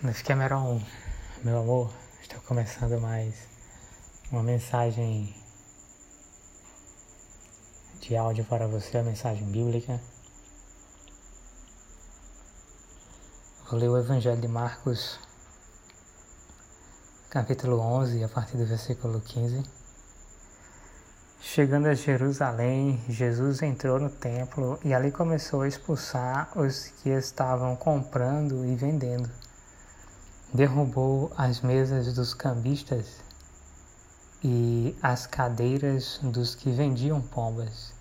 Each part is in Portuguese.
Nesse Cameron, meu amor, estou começando mais uma mensagem de áudio para você, a mensagem bíblica. Vou ler o Evangelho de Marcos, capítulo 11, a partir do versículo 15. Chegando a Jerusalém, Jesus entrou no templo e ali começou a expulsar os que estavam comprando e vendendo derrubou as mesas dos cambistas e as cadeiras dos que vendiam pombas,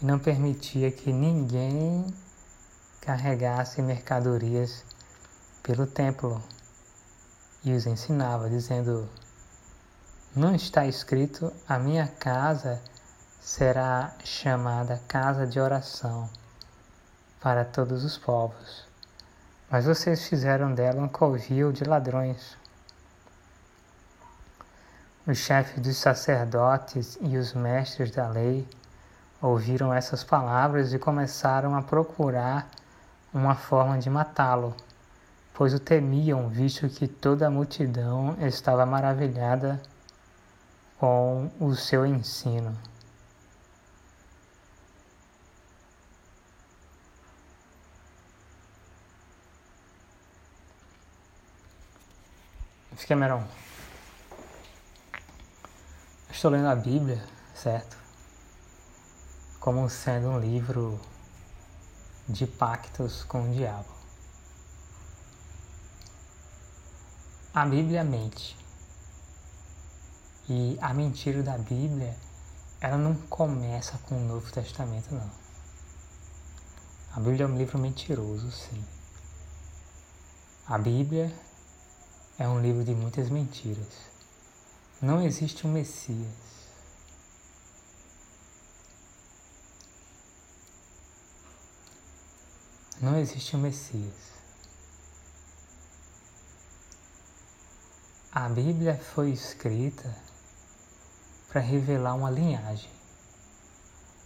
e não permitia que ninguém carregasse mercadorias pelo templo, e os ensinava, dizendo: Não está escrito, a minha casa será chamada casa de oração para todos os povos mas vocês fizeram dela um covil de ladrões. Os chefes dos sacerdotes e os mestres da lei ouviram essas palavras e começaram a procurar uma forma de matá-lo, pois o temiam, visto que toda a multidão estava maravilhada com o seu ensino. Cameron. Estou lendo a Bíblia, certo? Como sendo um livro de pactos com o diabo. A Bíblia mente. E a mentira da Bíblia, ela não começa com o Novo Testamento, não. A Bíblia é um livro mentiroso, sim. A Bíblia é um livro de muitas mentiras. Não existe um Messias. Não existe um Messias. A Bíblia foi escrita para revelar uma linhagem.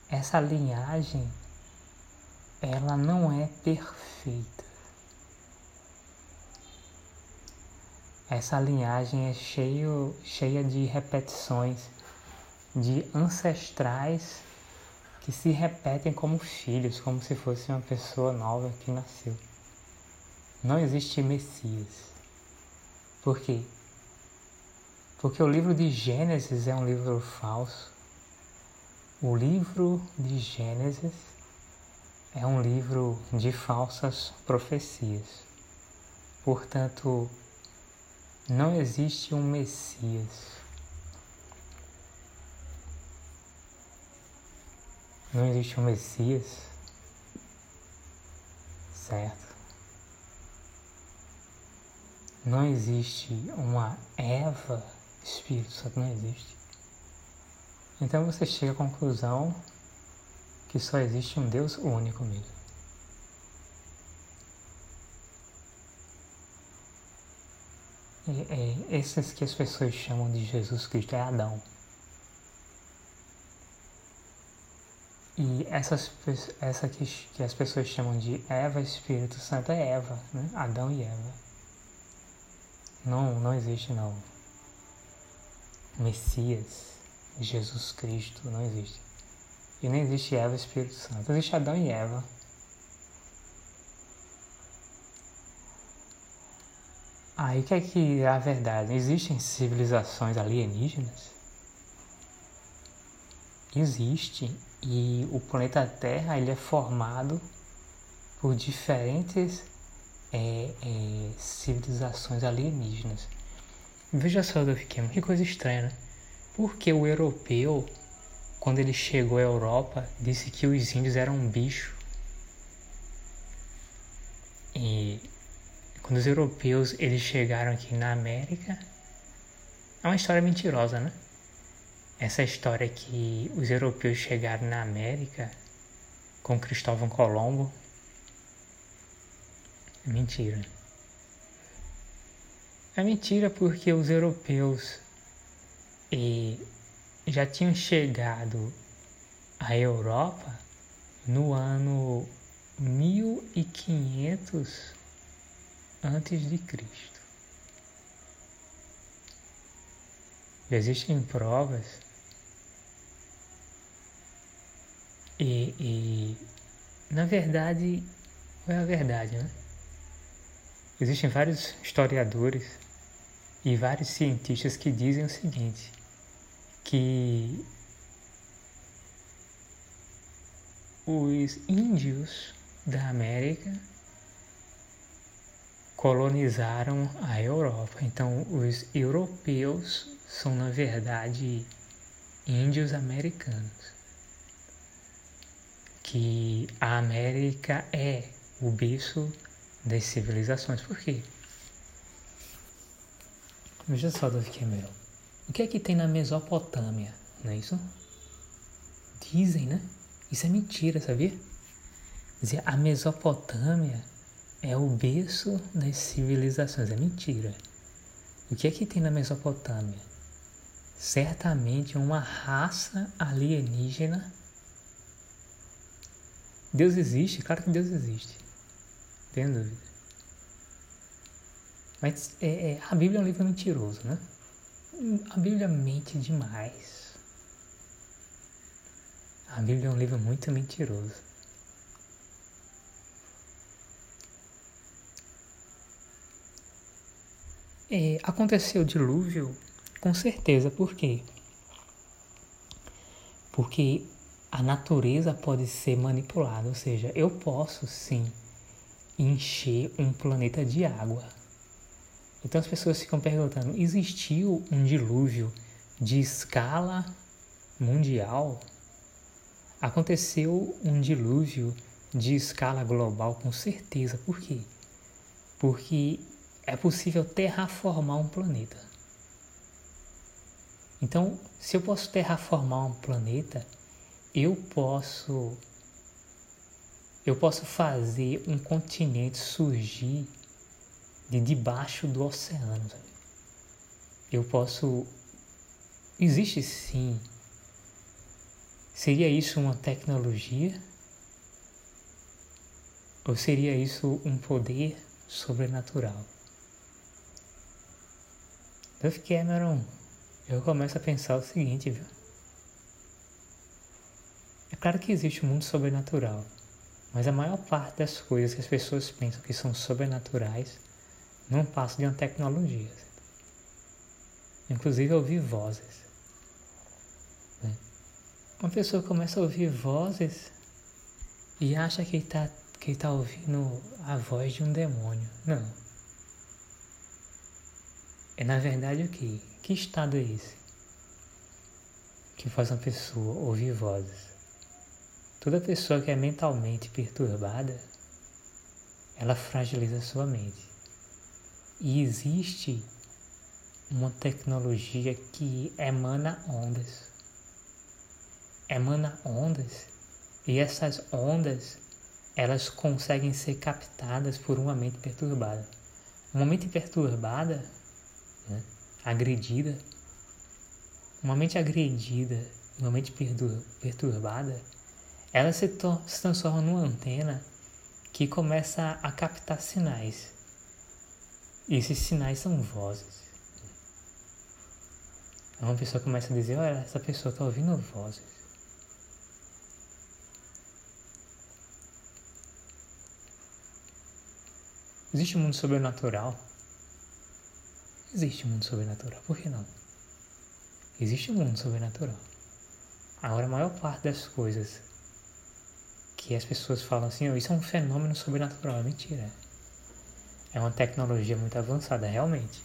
Essa linhagem, ela não é perfeita. Essa linhagem é cheio, cheia de repetições, de ancestrais que se repetem como filhos, como se fosse uma pessoa nova que nasceu. Não existe Messias. Por quê? Porque o livro de Gênesis é um livro falso. O livro de Gênesis é um livro de falsas profecias. Portanto, não existe um Messias. Não existe um Messias, certo? Não existe uma Eva, Espírito Santo não existe. Então você chega à conclusão que só existe um Deus único mesmo. É, esses que as pessoas chamam de Jesus Cristo é Adão. E essas, essa que, que as pessoas chamam de Eva, Espírito Santo é Eva, né? Adão e Eva. Não, não existe não. Messias, Jesus Cristo, não existe. E nem existe Eva, Espírito Santo. Existe Adão e Eva. Aí que é que é a verdade? Existem civilizações alienígenas? Existe. E o planeta Terra ele é formado por diferentes é, é, civilizações alienígenas. Veja só, Dolphin, que coisa estranha, né? Porque o europeu, quando ele chegou à Europa, disse que os índios eram um bicho. E quando os europeus eles chegaram aqui na América, é uma história mentirosa, né? Essa história que os europeus chegaram na América com Cristóvão Colombo é mentira. É mentira porque os europeus e já tinham chegado à Europa no ano 1500 antes de Cristo. Existem provas e, e na verdade, é a verdade, né? Existem vários historiadores e vários cientistas que dizem o seguinte, que os índios da América colonizaram a Europa. Então, os europeus são, na verdade, índios americanos. Que a América é o berço das civilizações. Por quê? Veja só, Davi Cameron. O que é que tem na Mesopotâmia? Não é isso? Dizem, né? Isso é mentira, sabia? Dizer, a Mesopotâmia é o berço das civilizações. É mentira. O que é que tem na Mesopotâmia? Certamente uma raça alienígena. Deus existe? Claro que Deus existe. Tem dúvida. Mas é, é, a Bíblia é um livro mentiroso, né? A Bíblia mente demais. A Bíblia é um livro muito mentiroso. É, aconteceu o dilúvio? Com certeza, por quê? Porque a natureza pode ser manipulada, ou seja, eu posso sim encher um planeta de água então as pessoas ficam perguntando: existiu um dilúvio de escala mundial? Aconteceu um dilúvio de escala global, com certeza. Por quê? Porque é possível terraformar um planeta. Então, se eu posso terraformar um planeta, eu posso eu posso fazer um continente surgir de debaixo do oceano. Eu posso. Existe sim. Seria isso uma tecnologia? Ou seria isso um poder sobrenatural? Duff Cameron, eu começo a pensar o seguinte, viu? É claro que existe um mundo sobrenatural, mas a maior parte das coisas que as pessoas pensam que são sobrenaturais não passa de uma tecnologia. Inclusive ouvir vozes. Né? Uma pessoa começa a ouvir vozes e acha que está que tá ouvindo a voz de um demônio. Não. É na verdade o que? Que estado é esse? Que faz uma pessoa ouvir vozes. Toda pessoa que é mentalmente perturbada, ela fragiliza sua mente. E existe uma tecnologia que emana ondas. Emana ondas e essas ondas elas conseguem ser captadas por uma mente perturbada. Uma mente perturbada, né, agredida, uma mente agredida, uma mente perturbada, ela se, se transforma numa antena que começa a captar sinais e esses sinais são vozes. Uma pessoa começa a dizer, olha, essa pessoa está ouvindo vozes. Existe um mundo sobrenatural? Existe mundo sobrenatural, por que não? Existe um mundo sobrenatural. Agora, a maior parte das coisas que as pessoas falam assim, oh, isso é um fenômeno sobrenatural, é mentira. É uma tecnologia muito avançada, realmente.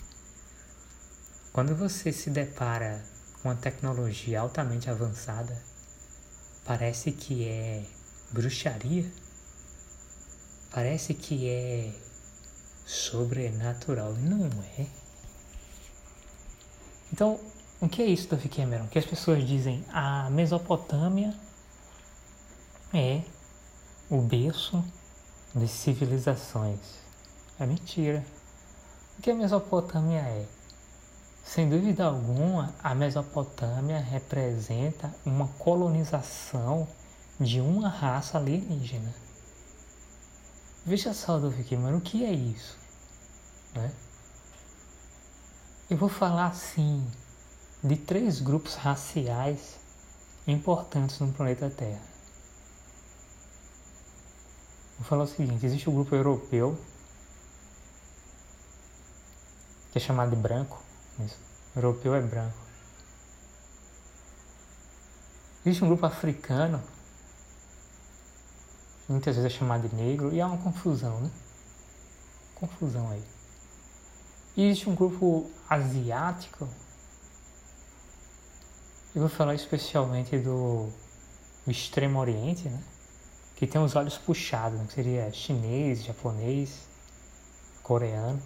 Quando você se depara com uma tecnologia altamente avançada, parece que é bruxaria, parece que é sobrenatural. Não é. Então, o que é isso, Duff Cameron? Que as pessoas dizem a Mesopotâmia é o berço das civilizações. É mentira. O que a Mesopotâmia é? Sem dúvida alguma, a Mesopotâmia representa uma colonização de uma raça alienígena. Veja só, Dolph Cameron, o que é isso? Né? Eu vou falar assim de três grupos raciais importantes no planeta Terra. Vou falar o seguinte: existe o grupo europeu, que é chamado de branco. Isso. Europeu é branco. Existe um grupo africano, muitas vezes é chamado de negro, e há uma confusão, né? Confusão aí. Existe um grupo asiático, eu vou falar especialmente do, do Extremo Oriente, né? que tem os olhos puxados, né? que seria chinês, japonês, coreano.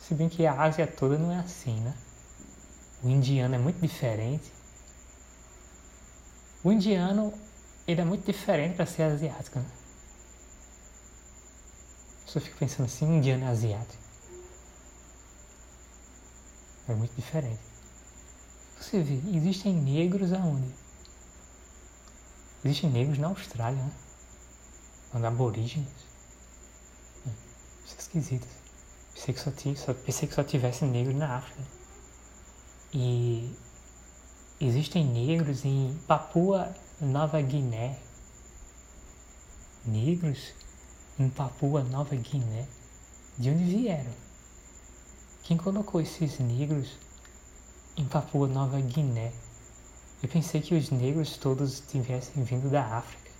Se bem que a Ásia toda não é assim, né? O indiano é muito diferente. O indiano, ele é muito diferente para ser asiático, né? Só fico pensando assim, indiano asiático. É muito diferente. Você vê, existem negros aonde? Existem negros na Austrália, né? Quando aborígenes. É, isso é esquisito. Pensei que, só só, pensei que só tivesse negros na África. E existem negros em Papua Nova Guiné. Negros em Papua Nova Guiné. De onde vieram? Quem colocou esses negros em Papua Nova Guiné? Eu pensei que os negros todos tivessem vindo da África.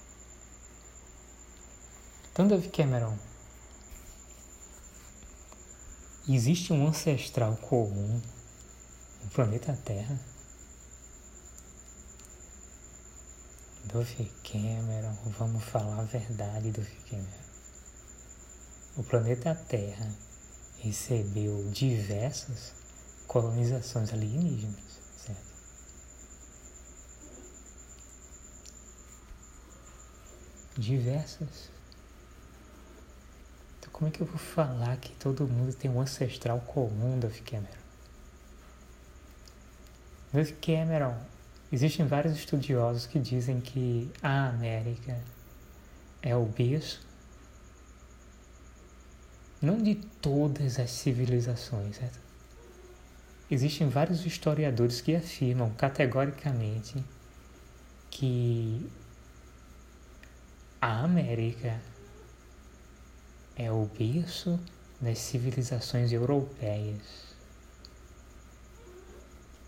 Então, David Cameron, existe um ancestral comum no planeta Terra? Dove Cameron, vamos falar a verdade, Dove Cameron. O planeta Terra recebeu diversas colonizações alienígenas, certo? Diversas. Então como é que eu vou falar que todo mundo tem um ancestral comum, Duff Cameron? Duff Cameron, existem vários estudiosos que dizem que a América é o berço não de todas as civilizações. Certo? Existem vários historiadores que afirmam categoricamente que a América é o berço das civilizações europeias.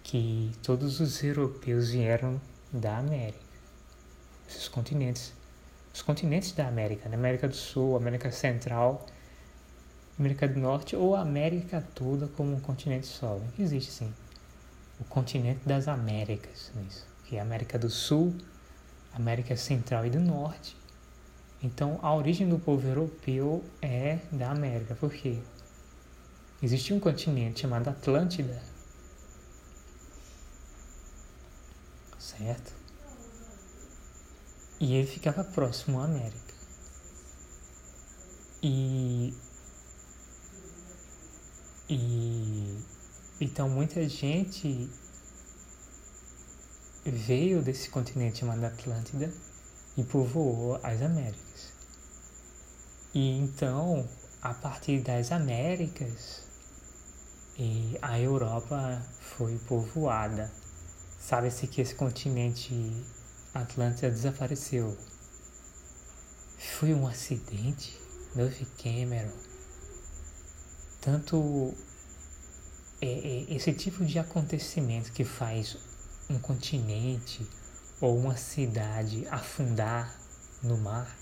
Que todos os europeus vieram da América, esses continentes. Os continentes da América, da América do Sul, América Central América do Norte ou América toda como um continente só. Existe sim. O continente das Américas, é isso, que é a América do Sul, América Central e do Norte. Então, a origem do povo europeu é da América. Por quê? Existia um continente chamado Atlântida. Certo? E ele ficava próximo à América. E e então muita gente veio desse continente chamado Atlântida e povoou as Américas. E então, a partir das Américas, a Europa foi povoada. Sabe-se que esse continente Atlântida desapareceu. Foi um acidente? Dove Cameron tanto é, é, esse tipo de acontecimento que faz um continente ou uma cidade afundar no mar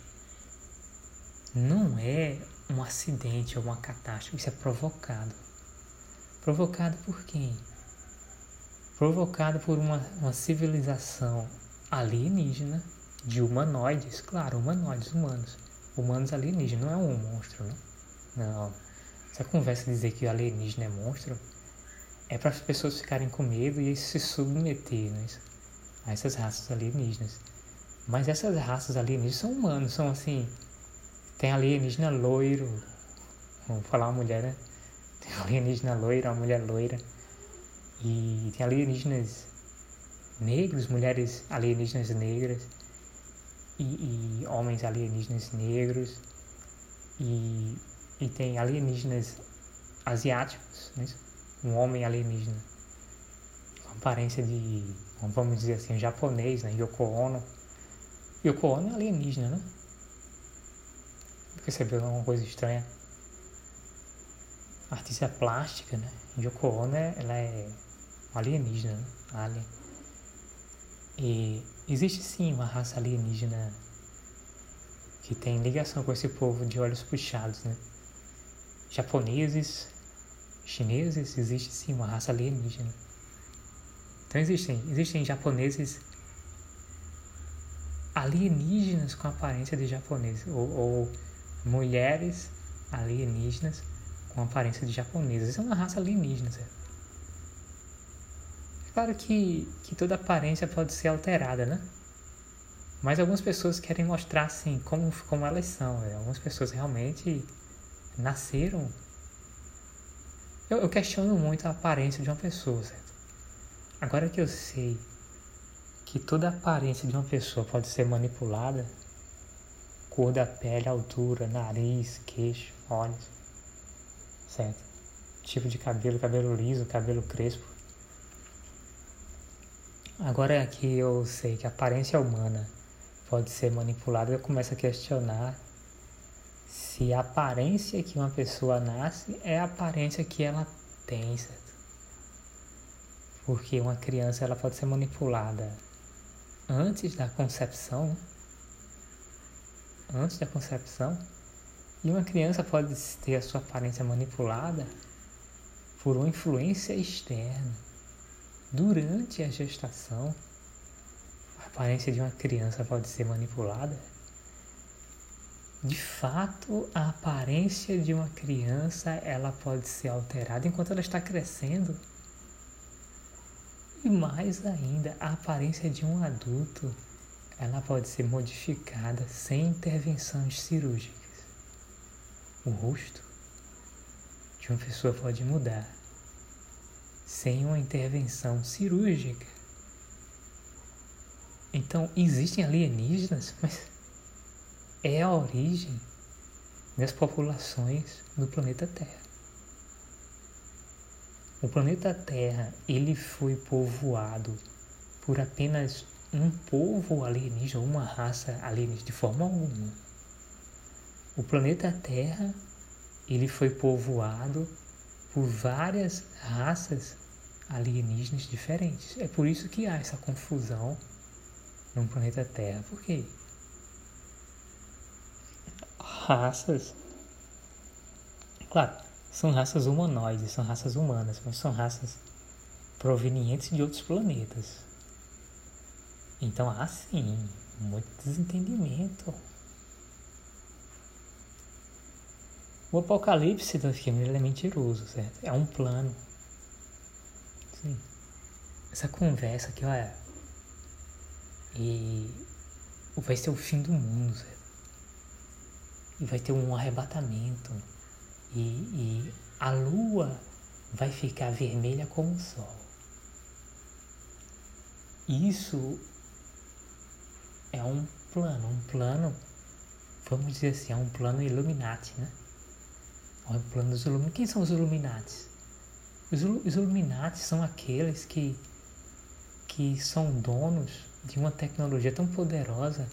não é um acidente ou uma catástrofe, isso é provocado. Provocado por quem? Provocado por uma, uma civilização alienígena de humanoides, claro, humanoides humanos. Humanos alienígenas, não é um monstro, né? Não. Essa conversa de dizer que o alienígena é monstro é para as pessoas ficarem com medo e se submeter né, a essas raças alienígenas. Mas essas raças alienígenas são humanos, são assim. Tem alienígena loiro, vamos falar uma mulher, né? Tem alienígena loira, uma mulher loira. E tem alienígenas negros, mulheres alienígenas negras. E, e homens alienígenas negros e, e tem alienígenas asiáticos, né? um homem alienígena com aparência de, vamos dizer assim, japonês, né? Yoko Ono. Yoko Ono é alienígena, né? Percebeu alguma coisa estranha? Artista plástica, né? Yoko Ono, ela é alienígena, né? Alien. E existe sim uma raça alienígena que tem ligação com esse povo de olhos puxados, né? Japoneses, chineses, existe sim uma raça alienígena. Então existem, existem japoneses alienígenas com aparência de japoneses, ou, ou mulheres alienígenas com aparência de japonesas. Isso é uma raça alienígena, certo? É claro que, que toda aparência pode ser alterada, né? Mas algumas pessoas querem mostrar assim como, como elas são. Né? Algumas pessoas realmente nasceram. Eu, eu questiono muito a aparência de uma pessoa, certo? Agora que eu sei que toda a aparência de uma pessoa pode ser manipulada, cor da pele, altura, nariz, queixo, olhos, certo? Tipo de cabelo, cabelo liso, cabelo crespo. Agora que eu sei que a aparência humana pode ser manipulada, eu começo a questionar se a aparência que uma pessoa nasce é a aparência que ela tem, certo? Porque uma criança ela pode ser manipulada antes da concepção, antes da concepção, e uma criança pode ter a sua aparência manipulada por uma influência externa durante a gestação aparência de uma criança pode ser manipulada? De fato, a aparência de uma criança ela pode ser alterada enquanto ela está crescendo. E mais ainda, a aparência de um adulto ela pode ser modificada sem intervenções cirúrgicas. O rosto de uma pessoa pode mudar sem uma intervenção cirúrgica. Então, existem alienígenas, mas é a origem das populações do planeta Terra. O planeta Terra, ele foi povoado por apenas um povo alienígena, uma raça alienígena de forma alguma. O planeta Terra, ele foi povoado por várias raças alienígenas diferentes. É por isso que há essa confusão no planeta Terra. Por quê? Raças. Claro, são raças humanoides, são raças humanas, mas são raças provenientes de outros planetas. Então há sim muito desentendimento. O apocalipse do filme é mentiroso, certo? É um plano. Sim. Essa conversa aqui, olha, e vai ser o fim do mundo, certo? Vai ter um arrebatamento. E, e a lua vai ficar vermelha como o sol. Isso é um plano, um plano, vamos dizer assim, é um plano Illuminati, né? É um plano dos Illuminati. Quem são os Illuminati? Os, os Illuminati são aqueles que, que são donos de uma tecnologia tão poderosa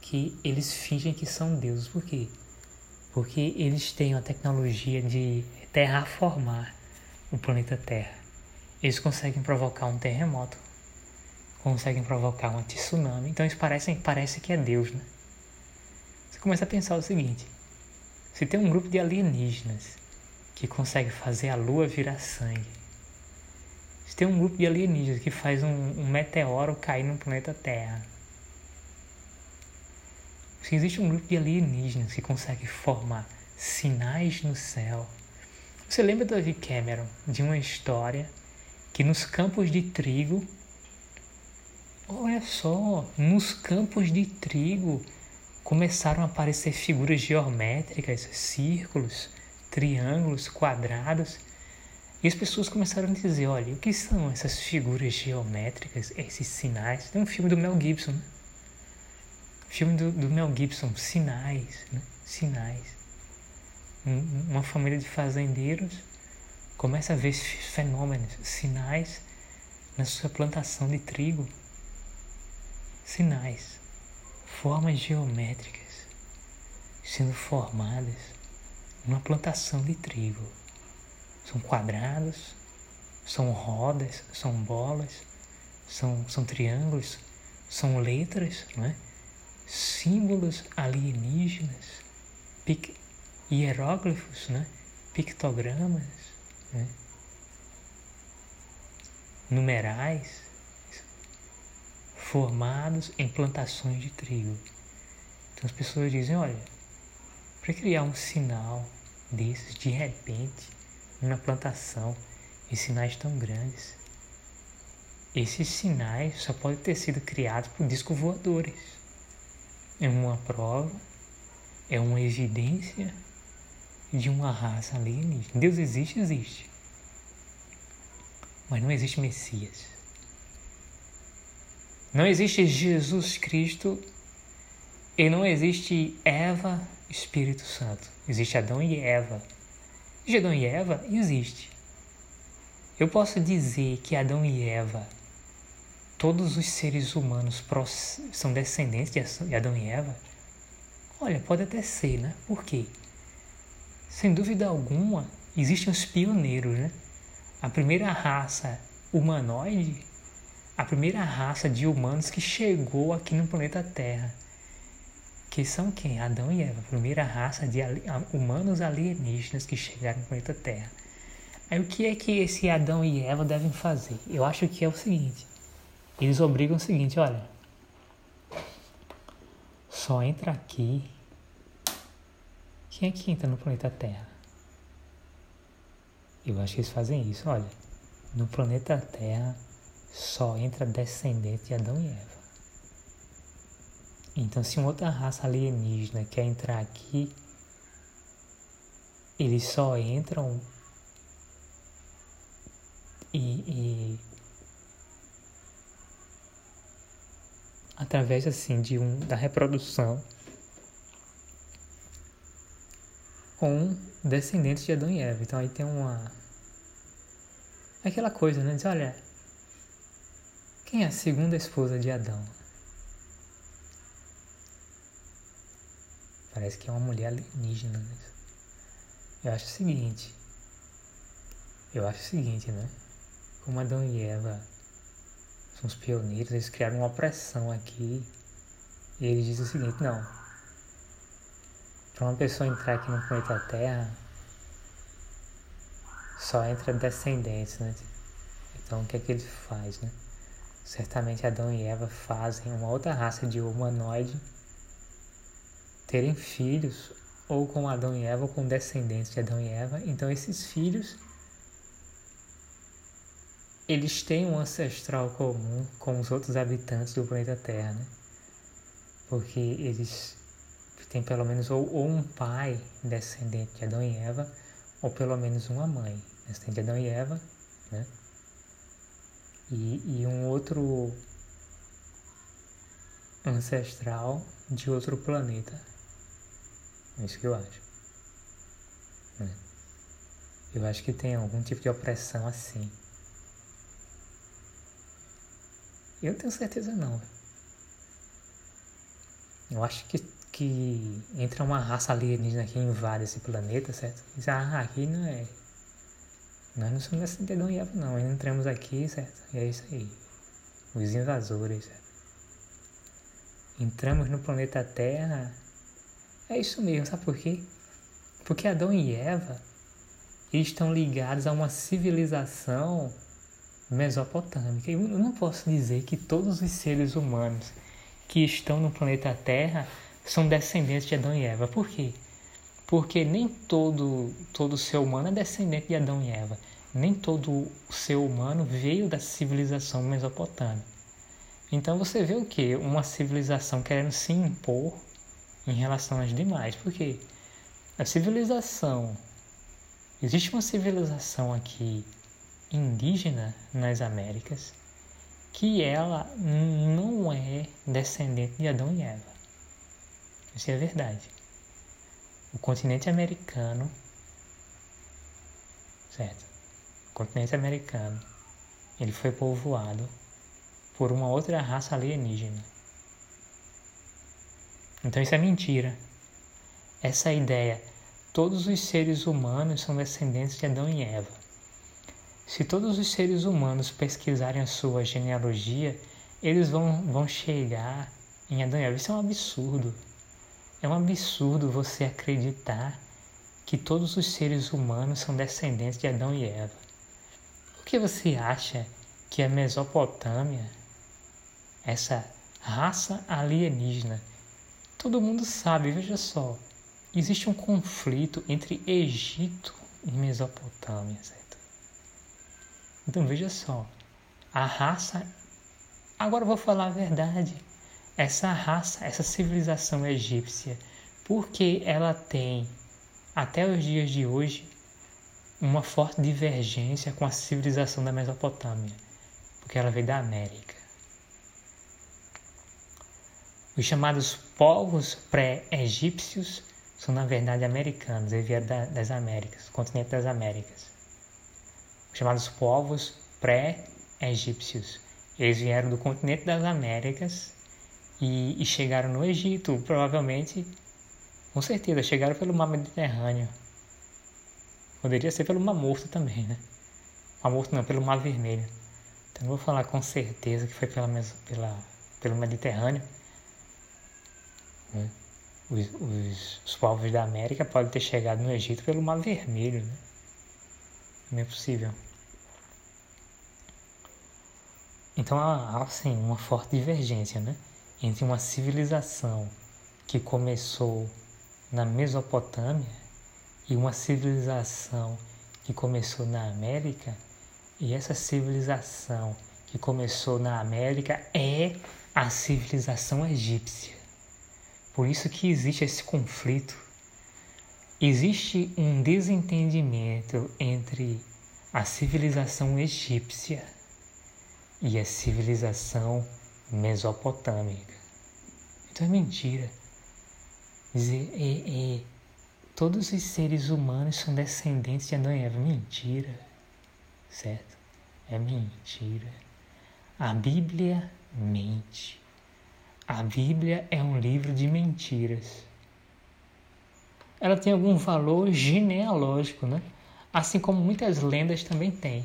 que eles fingem que são deuses. Por quê? Porque eles têm a tecnologia de terraformar o planeta Terra. Eles conseguem provocar um terremoto, conseguem provocar uma tsunami. Então eles parecem, parece que é Deus, né? Você começa a pensar o seguinte: se tem um grupo de alienígenas que consegue fazer a lua virar sangue, se tem um grupo de alienígenas que faz um, um meteoro cair no planeta Terra. Se existe um grupo de alienígenas que consegue formar sinais no céu. Você lembra David Cameron de uma história que nos campos de trigo, olha só, nos campos de trigo começaram a aparecer figuras geométricas, círculos, triângulos, quadrados e as pessoas começaram a dizer, olha, o que são essas figuras geométricas, esses sinais? Tem um filme do Mel Gibson, né? Filme do, do Mel Gibson, Sinais, né? Sinais. uma família de fazendeiros começa a ver fenômenos, sinais na sua plantação de trigo. Sinais, formas geométricas sendo formadas numa plantação de trigo. São quadrados, são rodas, são bolas, são, são triângulos, são letras, não é? Símbolos alienígenas, hieróglifos, né? pictogramas, né? numerais, formados em plantações de trigo. Então as pessoas dizem, olha, para criar um sinal desses de repente, numa plantação, em sinais tão grandes, esses sinais só podem ter sido criados por discos voadores. É uma prova, é uma evidência de uma raça alienígena. Deus existe, existe. Mas não existe Messias. Não existe Jesus Cristo e não existe Eva, Espírito Santo. Existe Adão e Eva. De Adão e Eva existe. Eu posso dizer que Adão e Eva, todos os seres humanos são descendentes de Adão e Eva? Olha, pode até ser, né? Por quê? Sem dúvida alguma, existem os pioneiros, né? A primeira raça humanoide, a primeira raça de humanos que chegou aqui no planeta Terra. Que são quem? Adão e Eva, a primeira raça de humanos alienígenas que chegaram no planeta Terra. Aí o que é que esse Adão e Eva devem fazer? Eu acho que é o seguinte: eles obrigam o seguinte, olha, só entra aqui quem é que entra no planeta Terra? Eu acho que eles fazem isso, olha. No planeta Terra só entra descendente de Adão e Eva. Então, se uma outra raça alienígena quer entrar aqui, eles só entram e, e através assim de um da reprodução com descendentes de Adão e Eva. Então aí tem uma. Aquela coisa, né? Diz, olha, quem é a segunda esposa de Adão? Parece que é uma mulher alienígena. Né? Eu acho o seguinte. Eu acho o seguinte, né? Como Adão e Eva são os pioneiros, eles criaram uma opressão aqui. E eles dizem o seguinte, não, para uma pessoa entrar aqui no planeta Terra, só entra descendentes, né? Então o que é que ele faz, né? Certamente Adão e Eva fazem uma outra raça de humanoide terem filhos ou com Adão e Eva ou com descendentes de Adão e Eva. Então esses filhos eles têm um ancestral comum com os outros habitantes do planeta Terra, né? Porque eles tem pelo menos ou, ou, um pai descendente de Adão e Eva, ou pelo menos uma mãe descendente de Adão e Eva, né? E, e um outro ancestral de outro planeta. É isso que eu acho. Né? Eu acho que tem algum tipo de opressão assim. Eu tenho certeza não. Eu acho que que entra uma raça alienígena que invade esse planeta, certo? Diz, ah, aqui não é. Nós não somos essa Adão e Eva, não. Nós entramos aqui, certo? E é isso aí. Os invasores, certo? Entramos no planeta Terra. É isso mesmo, sabe por quê? Porque Adão e Eva estão ligados a uma civilização mesopotâmica. Eu não posso dizer que todos os seres humanos que estão no planeta Terra são descendentes de Adão e Eva. Por quê? Porque nem todo, todo ser humano é descendente de Adão e Eva. Nem todo ser humano veio da civilização mesopotâmica. Então você vê o que? Uma civilização querendo se impor em relação às demais. Porque a civilização. Existe uma civilização aqui indígena nas Américas que ela não é descendente de Adão e Eva. Isso é verdade. o continente americano, certo? O continente americano, ele foi povoado por uma outra raça alienígena. Então isso é mentira. Essa ideia, todos os seres humanos são descendentes de Adão e Eva. Se todos os seres humanos pesquisarem a sua genealogia, eles vão, vão chegar em Adão e Eva. Isso é um absurdo. É um absurdo você acreditar que todos os seres humanos são descendentes de Adão e Eva. Por que você acha que a Mesopotâmia, essa raça alienígena, todo mundo sabe, veja só, existe um conflito entre Egito e Mesopotâmia, certo? Então veja só, a raça. Agora vou falar a verdade. Essa raça, essa civilização egípcia, porque ela tem, até os dias de hoje, uma forte divergência com a civilização da Mesopotâmia, porque ela veio da América. Os chamados povos pré-egípcios são, na verdade, americanos, eles vieram das Américas, do continente das Américas. Os chamados povos pré-egípcios, eles vieram do continente das Américas e, e chegaram no Egito, provavelmente, com certeza, chegaram pelo mar Mediterrâneo. Poderia ser pelo Mar Morto também, né? Mar Morto não, pelo Mar Vermelho. Então vou falar com certeza que foi pela, pela, pelo Mediterrâneo. Né? Os, os, os, povos da América podem ter chegado no Egito pelo Mar Vermelho, né? Não é possível. Então há, assim, uma forte divergência, né? entre uma civilização que começou na Mesopotâmia e uma civilização que começou na América, e essa civilização que começou na América é a civilização egípcia. Por isso que existe esse conflito. Existe um desentendimento entre a civilização egípcia e a civilização mesopotâmica. Então é mentira. Dizer, é, é, todos os seres humanos são descendentes de Adão e Eva. Mentira. Certo? É mentira. A Bíblia mente. A Bíblia é um livro de mentiras. Ela tem algum valor genealógico, né? Assim como muitas lendas também têm.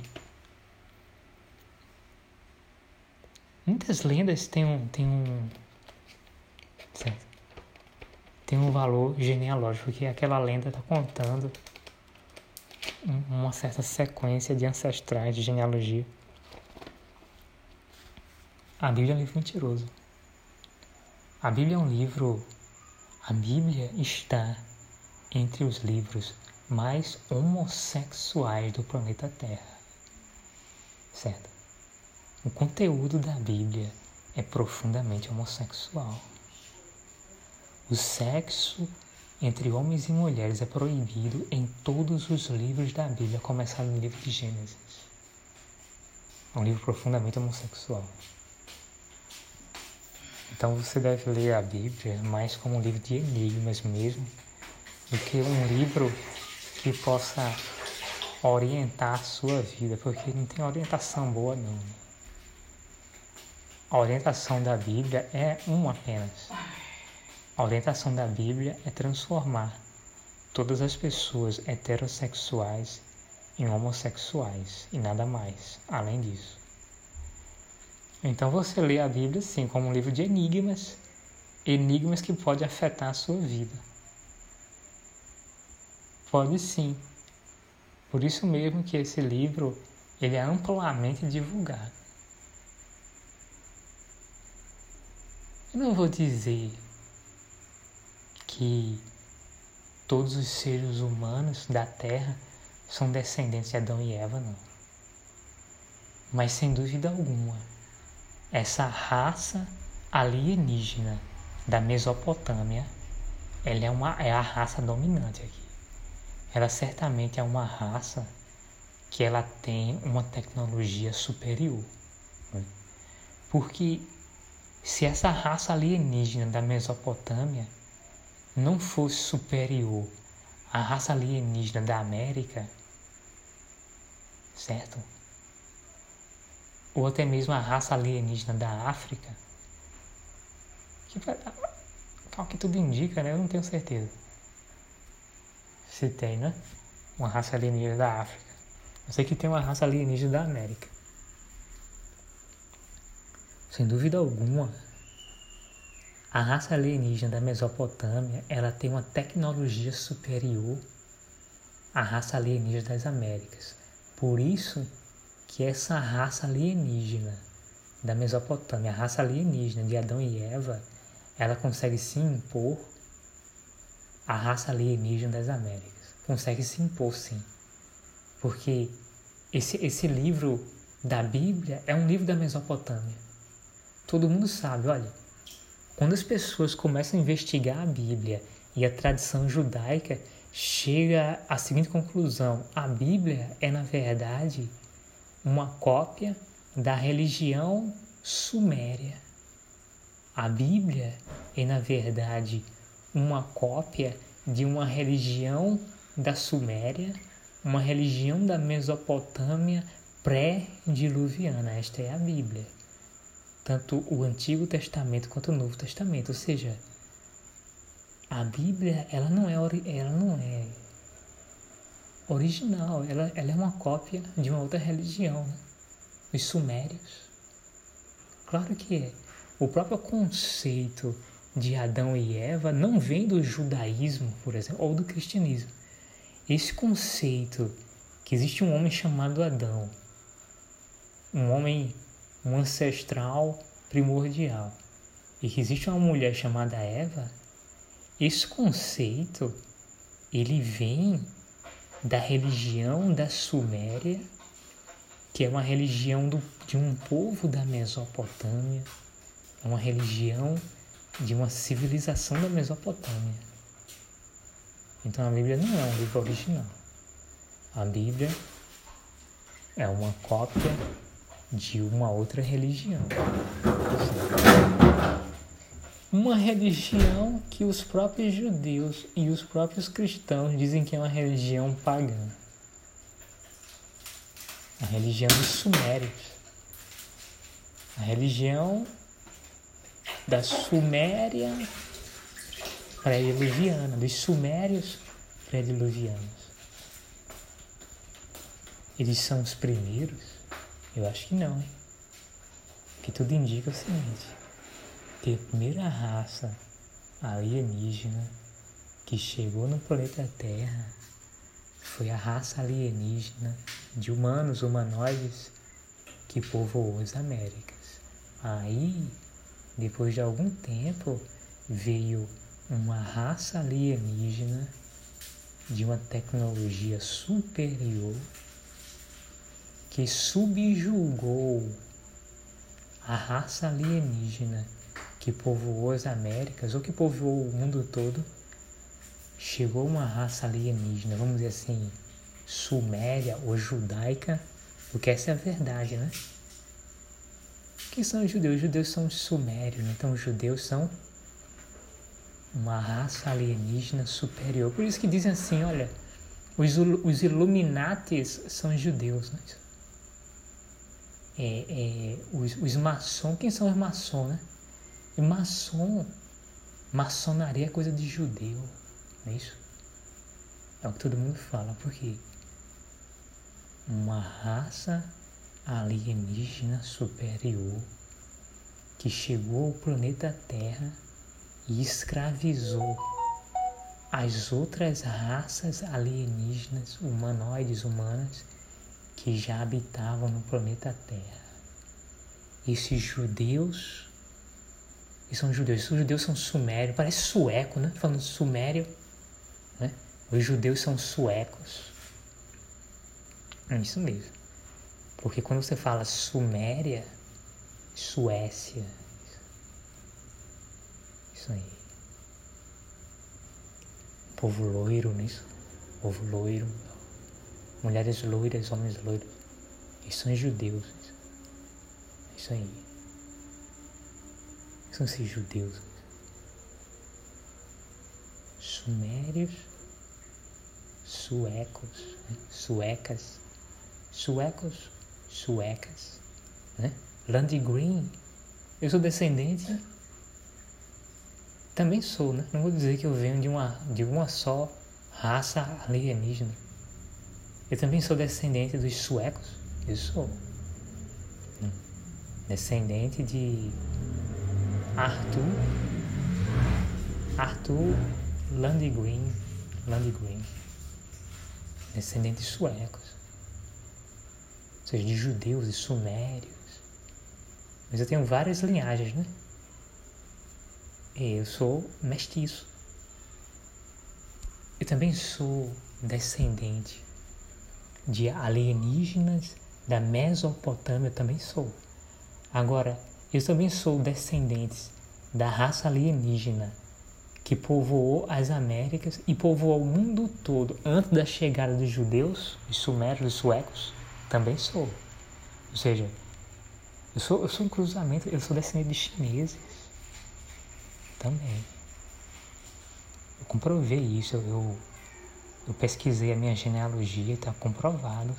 Muitas lendas têm um, têm um, certo? tem um valor genealógico, que aquela lenda está contando uma certa sequência de ancestrais, de genealogia. A Bíblia é um livro mentiroso. A Bíblia é um livro. A Bíblia está entre os livros mais homossexuais do planeta Terra. Certo? O conteúdo da Bíblia é profundamente homossexual. O sexo entre homens e mulheres é proibido em todos os livros da Bíblia, começando no livro de Gênesis. É um livro profundamente homossexual. Então você deve ler a Bíblia mais como um livro de enigmas mesmo, do que um livro que possa orientar a sua vida, porque não tem orientação boa não. A orientação da Bíblia é uma apenas. A orientação da Bíblia é transformar todas as pessoas heterossexuais em homossexuais e nada mais, além disso. Então você lê a Bíblia sim como um livro de enigmas, enigmas que pode afetar a sua vida. Pode sim. Por isso mesmo que esse livro ele é amplamente divulgado. Eu não vou dizer que todos os seres humanos da Terra são descendentes de Adão e Eva, não. Mas sem dúvida alguma, essa raça alienígena da Mesopotâmia, ela é, uma, é a raça dominante aqui. Ela certamente é uma raça que ela tem uma tecnologia superior. Né? Porque se essa raça alienígena da Mesopotâmia não fosse superior a raça alienígena da América, certo? Ou até mesmo a raça alienígena da África, que, ao que tudo indica, né? Eu não tenho certeza. Se tem, né? Uma raça alienígena da África. Eu sei que tem uma raça alienígena da América. Sem dúvida alguma, a raça alienígena da Mesopotâmia, ela tem uma tecnologia superior à raça alienígena das Américas. Por isso que essa raça alienígena da Mesopotâmia, a raça alienígena de Adão e Eva, ela consegue se impor à raça alienígena das Américas. Consegue se impor sim. Porque esse, esse livro da Bíblia é um livro da Mesopotâmia. Todo mundo sabe, olha, quando as pessoas começam a investigar a Bíblia e a tradição judaica, chega à seguinte conclusão: a Bíblia é, na verdade, uma cópia da religião suméria. A Bíblia é, na verdade, uma cópia de uma religião da Suméria, uma religião da Mesopotâmia pré-diluviana. Esta é a Bíblia tanto o Antigo Testamento quanto o Novo Testamento. Ou seja, a Bíblia ela não é, ela não é original, ela, ela é uma cópia de uma outra religião, né? os sumérios. Claro que é. O próprio conceito de Adão e Eva não vem do judaísmo, por exemplo, ou do cristianismo. Esse conceito que existe um homem chamado Adão, um homem um ancestral primordial e que existe uma mulher chamada Eva, esse conceito ele vem da religião da Suméria, que é uma religião do, de um povo da Mesopotâmia, é uma religião de uma civilização da Mesopotâmia. Então a Bíblia não é um livro original. A Bíblia é uma cópia de uma outra religião. Uma religião que os próprios judeus e os próprios cristãos dizem que é uma religião pagã. A religião dos sumérios. A religião da Suméria pré-diluviana, dos sumérios pré-diluvianos. Eles são os primeiros eu acho que não? Que tudo indica o seguinte: que a primeira raça alienígena que chegou no planeta Terra foi a raça alienígena de humanos humanoides que povoou as Américas. Aí, depois de algum tempo, veio uma raça alienígena de uma tecnologia superior que subjugou a raça alienígena que povoou as Américas ou que povoou o mundo todo, chegou uma raça alienígena, vamos dizer assim, suméria ou judaica, porque essa é a verdade, né? Quem são os judeus? Os judeus são os sumérios, né? então os judeus são uma raça alienígena superior. Por isso que dizem assim, olha, os, os são judeus, né? É, é, os, os maçons, quem são os maçons, né? E maçom, maçonaria é coisa de judeu, não é isso? É o que todo mundo fala, porque uma raça alienígena superior que chegou ao planeta Terra e escravizou as outras raças alienígenas, humanoides, humanas, que já habitavam no planeta Terra. Esses judeus, e são judeus, os judeus são sumérios, parece sueco, né? Falando sumério, né? Os judeus são suecos. É isso mesmo. Porque quando você fala Suméria, Suécia, isso aí. Povo loiro nisso. Povo loiro mulheres loiras, homens loiros. Eles são judeus. Isso aí. São esses judeus. Sumérios suecos, né? suecas, suecos, suecas, né? Land Green. Eu sou descendente, também sou, né? Não vou dizer que eu venho de uma, de uma só raça alienígena. Eu também sou descendente dos suecos. Eu sou. Hum. Descendente de Arthur. Arthur Landgren. Landgren. Descendentes suecos. Ou seja, de judeus e sumérios. Mas eu tenho várias linhagens, né? Eu sou mestiço. Eu também sou descendente de alienígenas da Mesopotâmia, eu também sou. Agora, eu também sou descendente da raça alienígena que povoou as Américas e povoou o mundo todo antes da chegada dos judeus, os sumérios, os suecos, também sou. Ou seja, eu sou, eu sou um cruzamento, eu sou descendente de chineses também. Eu comprovei isso, eu, eu pesquisei a minha genealogia, está comprovado.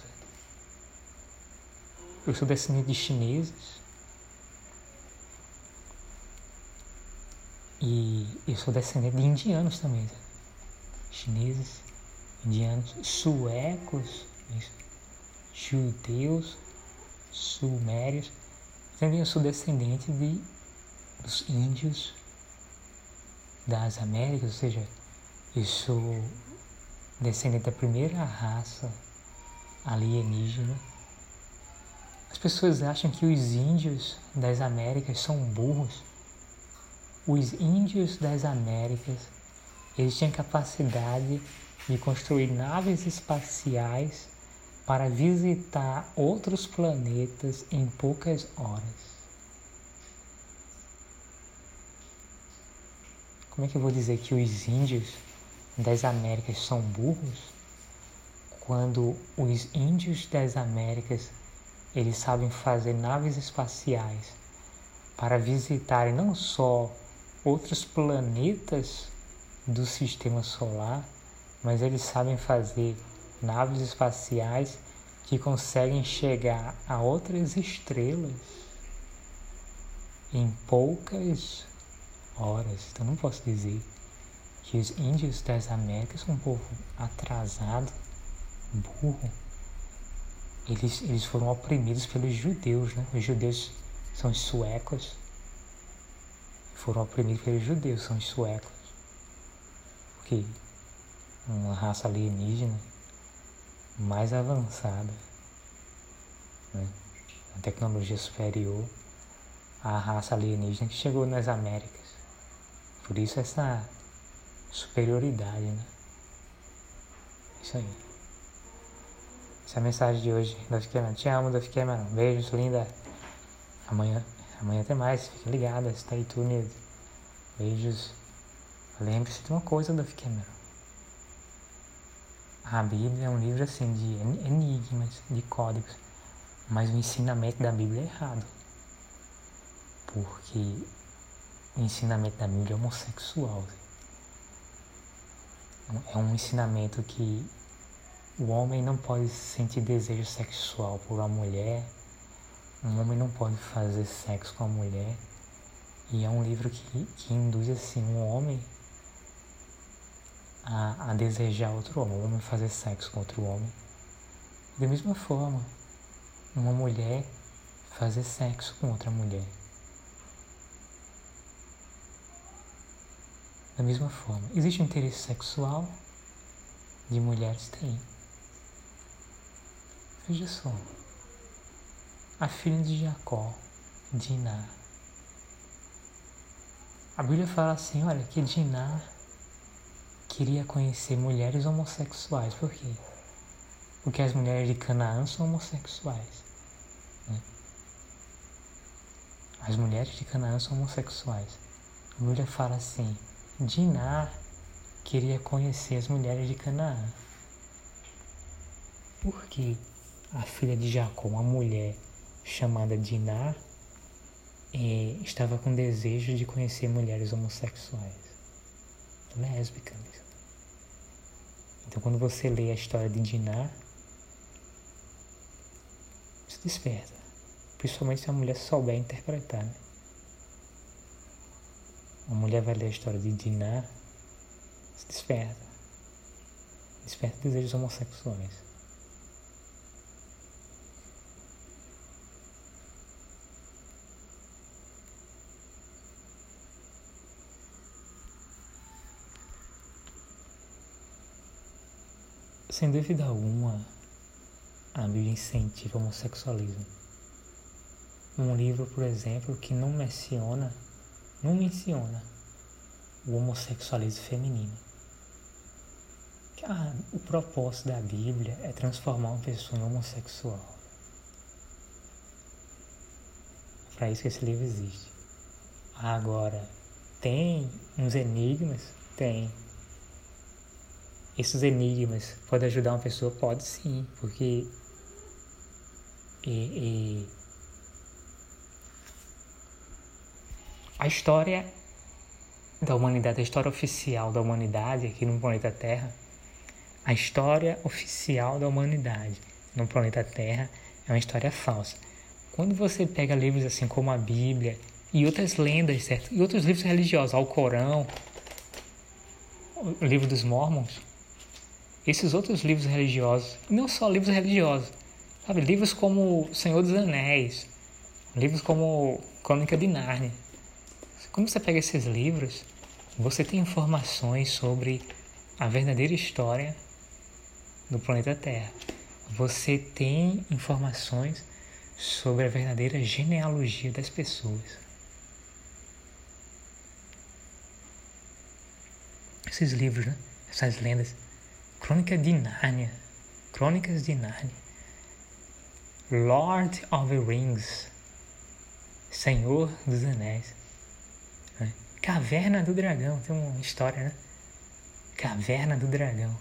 Eu sou descendente de chineses. E eu sou descendente de indianos também. Chineses, indianos, suecos, judeus, sumérios. Também eu sou descendente de, dos índios das Américas, ou seja, eu sou descendente da primeira raça alienígena. As pessoas acham que os índios das Américas são burros. Os índios das Américas, eles tinham capacidade de construir naves espaciais para visitar outros planetas em poucas horas. Como é que eu vou dizer que os índios das Américas são burros quando os índios das Américas eles sabem fazer naves espaciais para visitarem não só outros planetas do sistema solar, mas eles sabem fazer naves espaciais que conseguem chegar a outras estrelas em poucas horas. Então não posso dizer que os índios das Américas são um povo atrasado, burro. Eles, eles foram oprimidos pelos judeus, né? Os judeus são os suecos. Foram oprimidos pelos judeus, são os suecos. Porque uma raça alienígena mais avançada, né? a tecnologia superior à raça alienígena que chegou nas Américas. Por isso essa superioridade, né? Isso aí. Essa é a mensagem de hoje, Duff Cameron. Te amo, Duff Cameron. Beijos, linda. Amanhã, amanhã tem mais. Fique ligada, stay tuned. Beijos. Lembre-se de uma coisa, Duff Cameron. A Bíblia é um livro assim de enigmas, de códigos, mas o ensinamento da Bíblia é errado. Porque o ensinamento da Bíblia é homossexual. É um ensinamento que o homem não pode sentir desejo sexual por uma mulher, um homem não pode fazer sexo com a mulher. E é um livro que, que induz assim um homem a, a desejar outro homem, um homem fazer sexo com outro homem. Da mesma forma, uma mulher fazer sexo com outra mulher. Da mesma forma, existe um interesse sexual de mulheres? Tem. Veja só. A filha de Jacó, Diná. A Bíblia fala assim, olha, que Diná queria conhecer mulheres homossexuais. Por quê? Porque as mulheres de Canaã são homossexuais. Né? As mulheres de Canaã são homossexuais. A Bíblia fala assim, Diná queria conhecer as mulheres de Canaã. Porque a filha de Jacó, uma mulher chamada Diná, eh, estava com desejo de conhecer mulheres homossexuais, lésbicas. Então, quando você lê a história de Diná, se desperta. Principalmente se a mulher souber interpretar. Né? Uma mulher vai ler a história de Diná, se desperta. Desperta desejos homossexuais. Sem dúvida alguma, a Bíblia incentiva o homossexualismo. Um livro, por exemplo, que não menciona, não menciona o homossexualismo feminino. Ah, o propósito da Bíblia é transformar uma pessoa em homossexual. Para isso que esse livro existe. Agora, tem uns enigmas? Tem. Esses enigmas podem ajudar uma pessoa? Pode sim, porque e, e a história da humanidade, a história oficial da humanidade aqui no planeta Terra, a história oficial da humanidade no planeta Terra é uma história falsa. Quando você pega livros assim como a Bíblia e outras lendas, certo? E outros livros religiosos, ao Corão, o livro dos Mormons, esses outros livros religiosos, não só livros religiosos, sabe? Livros como Senhor dos Anéis, livros como Crônica de Nárnia. Quando você pega esses livros, você tem informações sobre a verdadeira história do planeta Terra. Você tem informações sobre a verdadeira genealogia das pessoas. Esses livros, né? essas lendas Crônica de Nárnia. Crônicas de Nárnia. Lord of the Rings. Senhor dos Anéis. Caverna do Dragão. Tem uma história, né? Caverna do Dragão.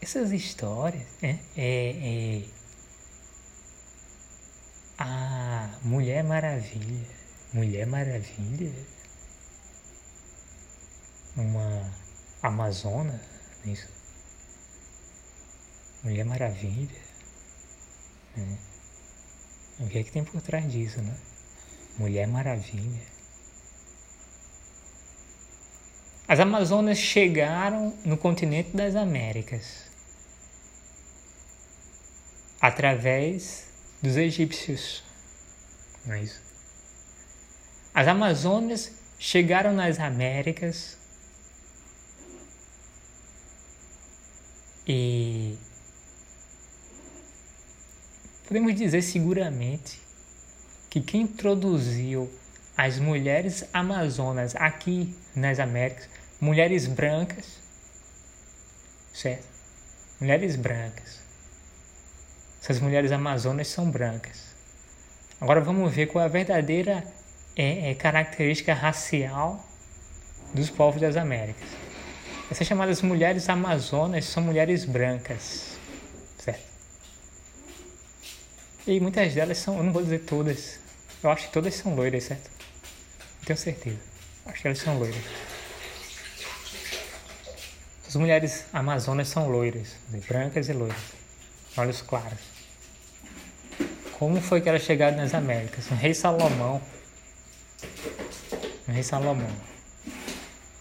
Essas histórias, né? É, é... A Mulher Maravilha. Mulher Maravilha. Uma Amazona isso. Mulher Maravilha. Né? O que é que tem por trás disso, né? Mulher Maravilha. As Amazonas chegaram no continente das Américas através dos egípcios. Não é isso? As Amazonas chegaram nas Américas E podemos dizer seguramente que quem introduziu as mulheres amazonas aqui nas Américas, mulheres brancas, certo? Mulheres brancas. Essas mulheres amazonas são brancas. Agora vamos ver qual é a verdadeira é, é, característica racial dos povos das Américas. Essas chamadas mulheres amazonas são mulheres brancas, certo? E muitas delas são, eu não vou dizer todas, eu acho que todas são loiras, certo? Tenho certeza. Acho que elas são loiras. As mulheres amazonas são loiras, brancas e loiras, olhos claros. Como foi que elas chegaram nas Américas? Um rei Salomão. Um rei Salomão.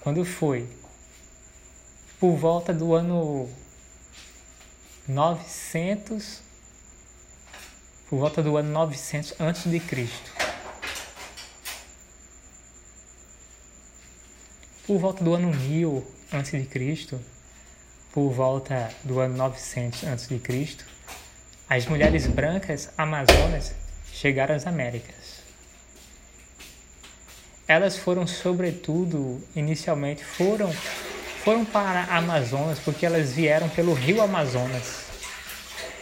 Quando foi por volta do ano 900, por volta do ano 900 antes de Cristo. Por volta do ano 1000 antes de Cristo, por volta do ano 900 antes de Cristo, as mulheres brancas amazonas chegaram às Américas. Elas foram, sobretudo, inicialmente foram foram para Amazonas porque elas vieram pelo rio Amazonas.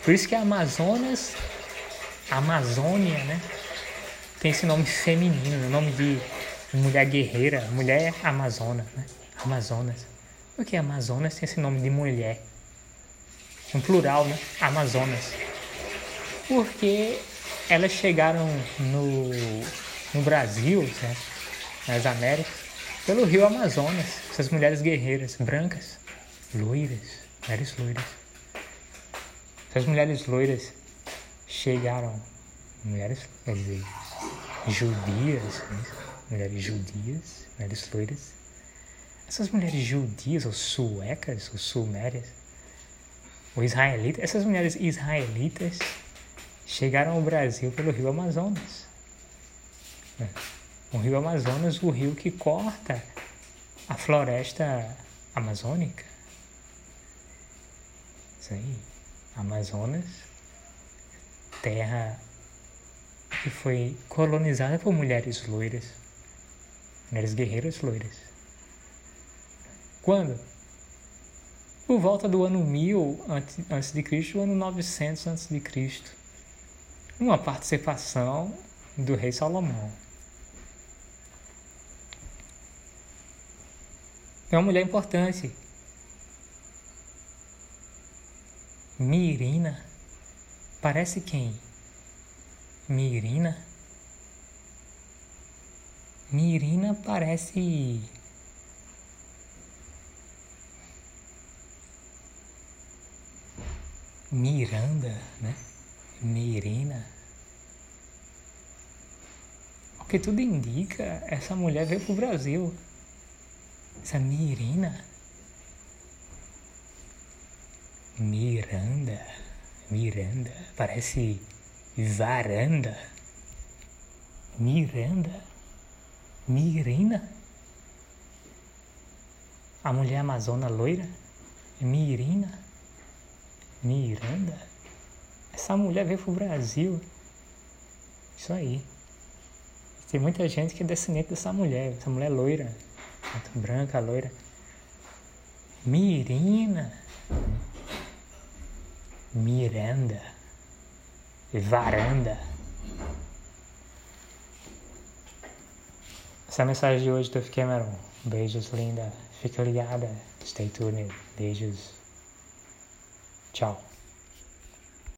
Por isso que Amazonas, Amazônia, né? Tem esse nome feminino, nome de mulher guerreira, mulher amazona, né? Amazonas. Por que Amazonas tem esse nome de mulher? Um plural, né? Amazonas. Porque elas chegaram no, no Brasil, nas Américas, pelo rio Amazonas, essas mulheres guerreiras brancas, loiras, mulheres loiras. Essas mulheres loiras chegaram, mulheres, quer dizer, judias, né? Mulheres judias, mulheres loiras. Essas mulheres judias, ou suecas, ou sumérias, ou israelitas, essas mulheres israelitas chegaram ao Brasil pelo rio Amazonas. Né? O rio Amazonas, o rio que corta a floresta amazônica. Isso aí. Amazonas, terra que foi colonizada por mulheres loiras, mulheres guerreiras loiras. Quando? Por volta do ano 1000 antes de Cristo, ano 900 antes de Cristo. Uma participação do rei Salomão. É uma mulher importante. Mirina. Parece quem? Mirina? Mirina parece. Miranda, né? Mirina. O que tudo indica, essa mulher veio pro Brasil. Essa Mirina. Miranda. Miranda. Parece varanda. Miranda. Mirina. A mulher amazona loira. Mirina. Miranda. Essa mulher veio pro Brasil. Isso aí. Tem muita gente que é descendente dessa mulher. Essa mulher loira muito branca, loira. Mirina. Miranda. Varanda. Essa é a mensagem de hoje do Cameron. Beijos, linda. Fica ligada. Stay tuned. Beijos. Tchau.